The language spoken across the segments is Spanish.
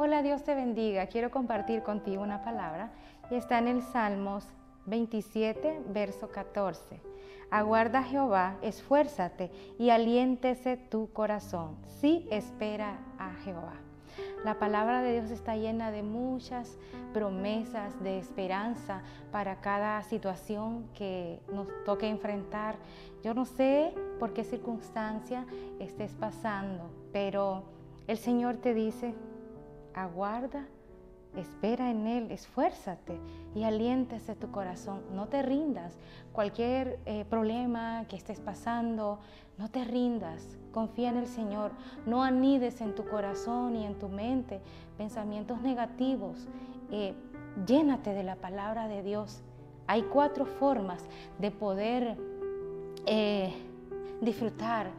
Hola, Dios te bendiga. Quiero compartir contigo una palabra y está en el Salmos 27, verso 14. Aguarda Jehová, esfuérzate y aliéntese tu corazón. Sí espera a Jehová. La palabra de Dios está llena de muchas promesas de esperanza para cada situación que nos toque enfrentar. Yo no sé por qué circunstancia estés pasando, pero el Señor te dice, aguarda, espera en Él, esfuérzate y aliéntese tu corazón. No te rindas. Cualquier eh, problema que estés pasando, no te rindas. Confía en el Señor. No anides en tu corazón y en tu mente pensamientos negativos. Eh, llénate de la palabra de Dios. Hay cuatro formas de poder eh, disfrutar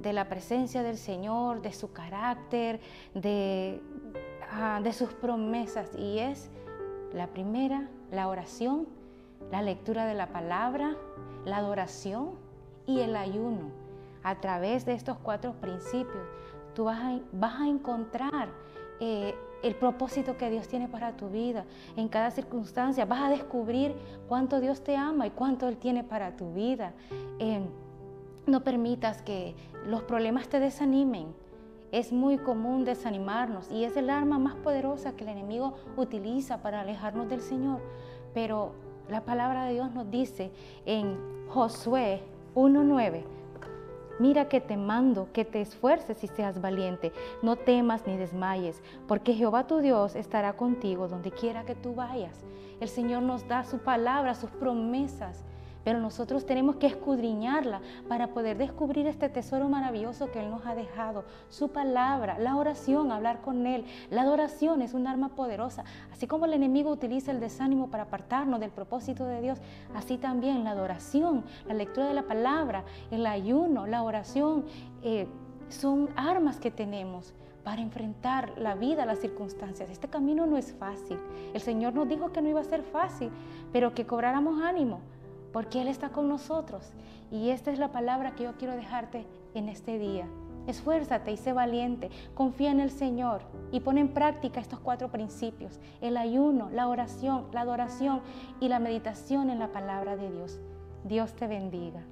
de la presencia del Señor, de su carácter, de, de sus promesas. Y es la primera, la oración, la lectura de la palabra, la adoración y el ayuno. A través de estos cuatro principios, tú vas a, vas a encontrar eh, el propósito que Dios tiene para tu vida. En cada circunstancia vas a descubrir cuánto Dios te ama y cuánto Él tiene para tu vida. Eh, no permitas que los problemas te desanimen. Es muy común desanimarnos y es el arma más poderosa que el enemigo utiliza para alejarnos del Señor. Pero la palabra de Dios nos dice en Josué 1.9, Mira que te mando que te esfuerces y seas valiente, no temas ni desmayes, porque Jehová tu Dios estará contigo donde quiera que tú vayas. El Señor nos da su palabra, sus promesas pero nosotros tenemos que escudriñarla para poder descubrir este tesoro maravilloso que Él nos ha dejado. Su palabra, la oración, hablar con Él. La adoración es un arma poderosa. Así como el enemigo utiliza el desánimo para apartarnos del propósito de Dios, así también la adoración, la lectura de la palabra, el ayuno, la oración, eh, son armas que tenemos para enfrentar la vida, las circunstancias. Este camino no es fácil. El Señor nos dijo que no iba a ser fácil, pero que cobráramos ánimo porque Él está con nosotros. Y esta es la palabra que yo quiero dejarte en este día. Esfuérzate y sé valiente, confía en el Señor y pon en práctica estos cuatro principios, el ayuno, la oración, la adoración y la meditación en la palabra de Dios. Dios te bendiga.